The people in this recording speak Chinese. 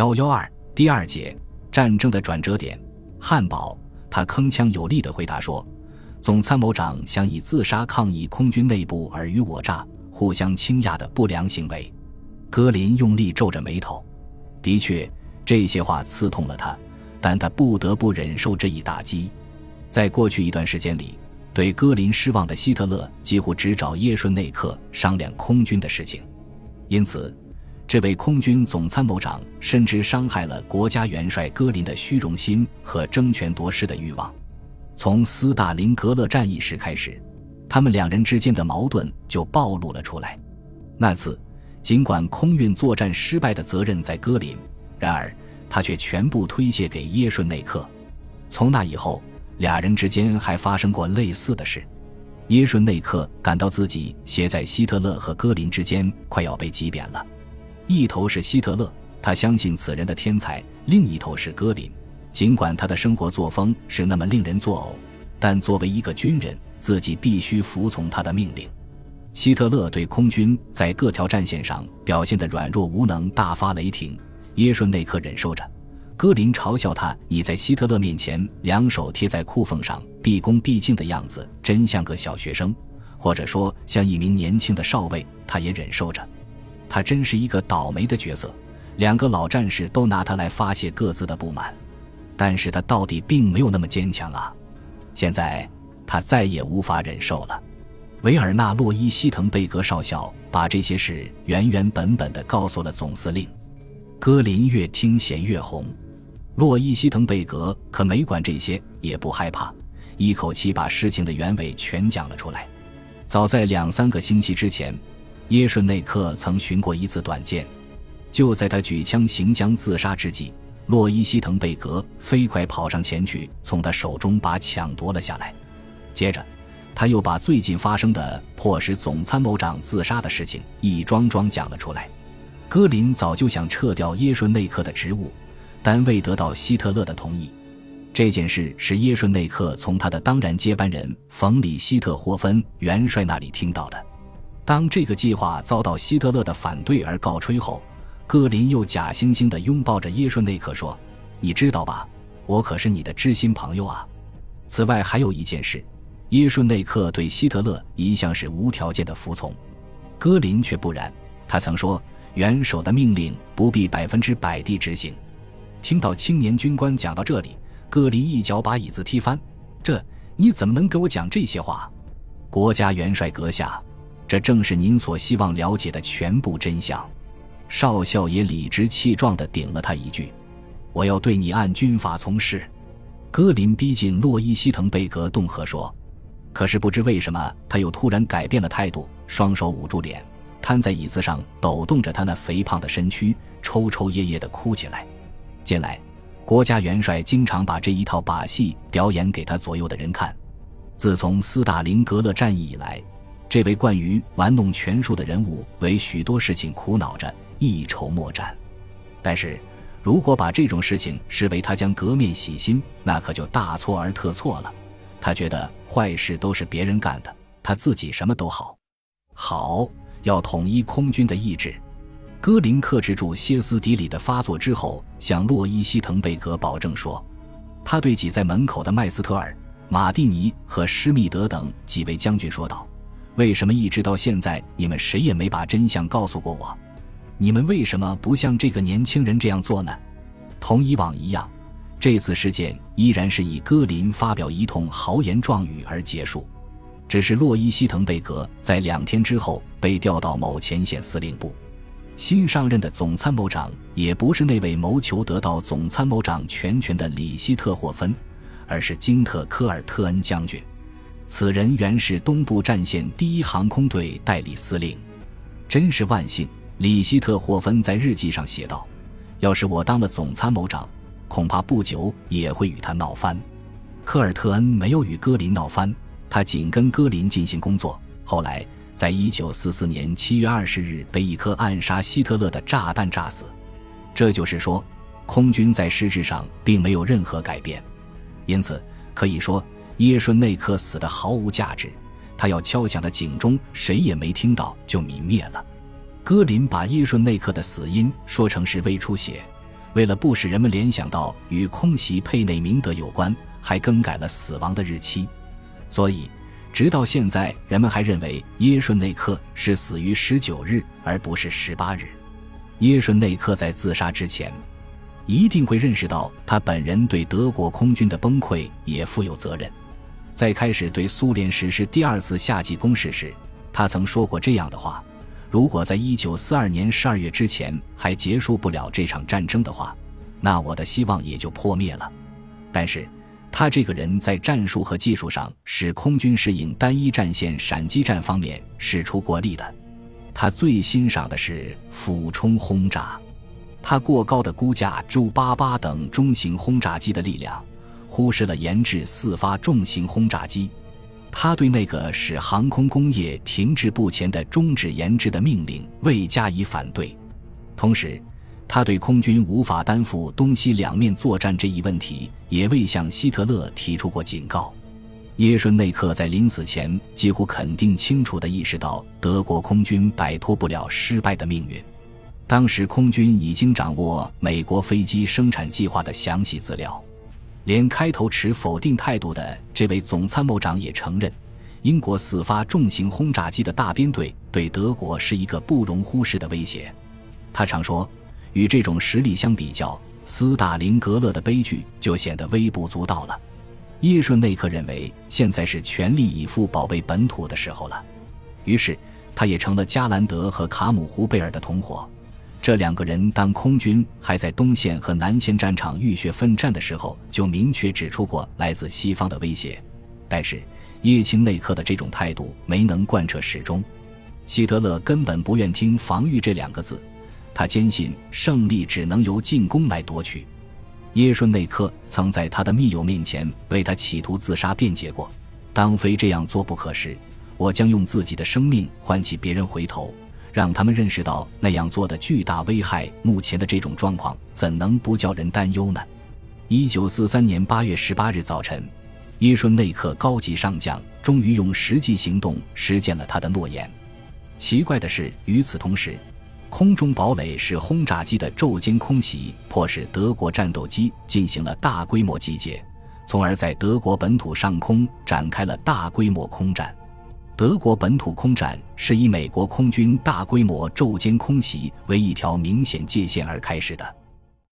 幺幺二第二节战争的转折点，汉堡。他铿锵有力地回答说：“总参谋长想以自杀抗议空军内部尔虞我诈、互相倾轧的不良行为。”戈林用力皱着眉头。的确，这些话刺痛了他，但他不得不忍受这一打击。在过去一段时间里，对戈林失望的希特勒几乎只找耶顺内克商量空军的事情，因此。这位空军总参谋长深知伤害了国家元帅戈林的虚荣心和争权夺势的欲望。从斯大林格勒战役时开始，他们两人之间的矛盾就暴露了出来。那次，尽管空运作战失败的责任在戈林，然而他却全部推卸给耶顺内克。从那以后，俩人之间还发生过类似的事。耶顺内克感到自己携在希特勒和戈林之间，快要被挤扁了。一头是希特勒，他相信此人的天才；另一头是戈林，尽管他的生活作风是那么令人作呕，但作为一个军人，自己必须服从他的命令。希特勒对空军在各条战线上表现的软弱无能大发雷霆，耶顺内克忍受着；戈林嘲笑他你在希特勒面前两手贴在裤缝上毕恭毕敬的样子，真像个小学生，或者说像一名年轻的少尉，他也忍受着。他真是一个倒霉的角色，两个老战士都拿他来发泄各自的不满，但是他到底并没有那么坚强啊！现在他再也无法忍受了。维尔纳·洛伊希滕贝格少校把这些事原原本本的告诉了总司令。戈林越听嫌越红，洛伊希滕贝格可没管这些，也不害怕，一口气把事情的原委全讲了出来。早在两三个星期之前。耶顺内克曾寻过一次短见，就在他举枪行将自杀之际，洛伊希滕贝格飞快跑上前去，从他手中把抢夺了下来。接着，他又把最近发生的迫使总参谋长自杀的事情一桩桩讲了出来。戈林早就想撤掉耶顺内克的职务，但未得到希特勒的同意。这件事是耶顺内克从他的当然接班人冯里希特霍芬元帅那里听到的。当这个计划遭到希特勒的反对而告吹后，戈林又假惺惺地拥抱着耶顺内克说：“你知道吧，我可是你的知心朋友啊。”此外还有一件事，耶顺内克对希特勒一向是无条件的服从，戈林却不然。他曾说：“元首的命令不必百分之百地执行。”听到青年军官讲到这里，戈林一脚把椅子踢翻：“这你怎么能给我讲这些话？国家元帅阁下！”这正是您所希望了解的全部真相。少校也理直气壮地顶了他一句：“我要对你按军法从事。”戈林逼近洛伊希滕贝格，恫吓说：“可是不知为什么，他又突然改变了态度，双手捂住脸，瘫在椅子上，抖动着他那肥胖的身躯，抽抽噎噎地哭起来。近来，国家元帅经常把这一套把戏表演给他左右的人看。自从斯大林格勒战役以来。”这位惯于玩弄权术的人物为许多事情苦恼着，一筹莫展。但是，如果把这种事情视为他将革面洗心，那可就大错而特错了。他觉得坏事都是别人干的，他自己什么都好。好，要统一空军的意志。戈林克制住歇斯底里的发作之后，向洛伊希滕贝格保证说：“他对挤在门口的麦斯特尔、马蒂尼和施密德等几位将军说道。”为什么一直到现在你们谁也没把真相告诉过我？你们为什么不像这个年轻人这样做呢？同以往一样，这次事件依然是以戈林发表一通豪言壮语而结束。只是洛伊希滕贝格在两天之后被调到某前线司令部，新上任的总参谋长也不是那位谋求得到总参谋长全权的里希特霍芬，而是金特科尔特恩将军。此人原是东部战线第一航空队代理司令，真是万幸。里希特霍芬在日记上写道：“要是我当了总参谋长，恐怕不久也会与他闹翻。”科尔特恩没有与戈林闹翻，他紧跟戈林进行工作。后来，在一九四四年七月二十日被一颗暗杀希特勒的炸弹炸死。这就是说，空军在实质上并没有任何改变，因此可以说。耶顺内克死的毫无价值，他要敲响的警钟谁也没听到，就泯灭了。戈林把耶顺内克的死因说成是胃出血，为了不使人们联想到与空袭佩内明德有关，还更改了死亡的日期。所以，直到现在，人们还认为耶顺内克是死于十九日，而不是十八日。耶顺内克在自杀之前，一定会认识到他本人对德国空军的崩溃也负有责任。在开始对苏联实施第二次夏季攻势时，他曾说过这样的话。如果在一九四二年十二月之前还结束不了这场战争的话，那我的希望也就破灭了。但是，他这个人在战术和技术上使空军适应单一战线闪击战方面是出过力的。他最欣赏的是俯冲轰炸，他过高的估价朱八八等中型轰炸机的力量，忽视了研制四发重型轰炸机。他对那个使航空工业停滞不前的终止研制的命令未加以反对，同时，他对空军无法担负东西两面作战这一问题也未向希特勒提出过警告。耶顺内克在临死前几乎肯定清楚地意识到德国空军摆脱不了失败的命运。当时，空军已经掌握美国飞机生产计划的详细资料。连开头持否定态度的这位总参谋长也承认，英国四发重型轰炸机的大编队对德国是一个不容忽视的威胁。他常说，与这种实力相比较，斯大林格勒的悲剧就显得微不足道了。叶顺内克认为，现在是全力以赴保卫本土的时候了，于是他也成了加兰德和卡姆胡贝尔的同伙。这两个人当空军还在东线和南线战场浴血奋战的时候，就明确指出过来自西方的威胁。但是叶钦内克的这种态度没能贯彻始终。希特勒根本不愿听“防御”这两个字，他坚信胜利只能由进攻来夺取。耶顺内克曾在他的密友面前为他企图自杀辩解过：“当非这样做不可时，我将用自己的生命唤起别人回头。”让他们认识到那样做的巨大危害。目前的这种状况怎能不叫人担忧呢？一九四三年八月十八日早晨，耶顺内克高级上将终于用实际行动实现了他的诺言。奇怪的是，与此同时，空中堡垒式轰炸机的昼间空袭迫使德国战斗机进行了大规模集结，从而在德国本土上空展开了大规模空战。德国本土空战是以美国空军大规模昼间空袭为一条明显界限而开始的。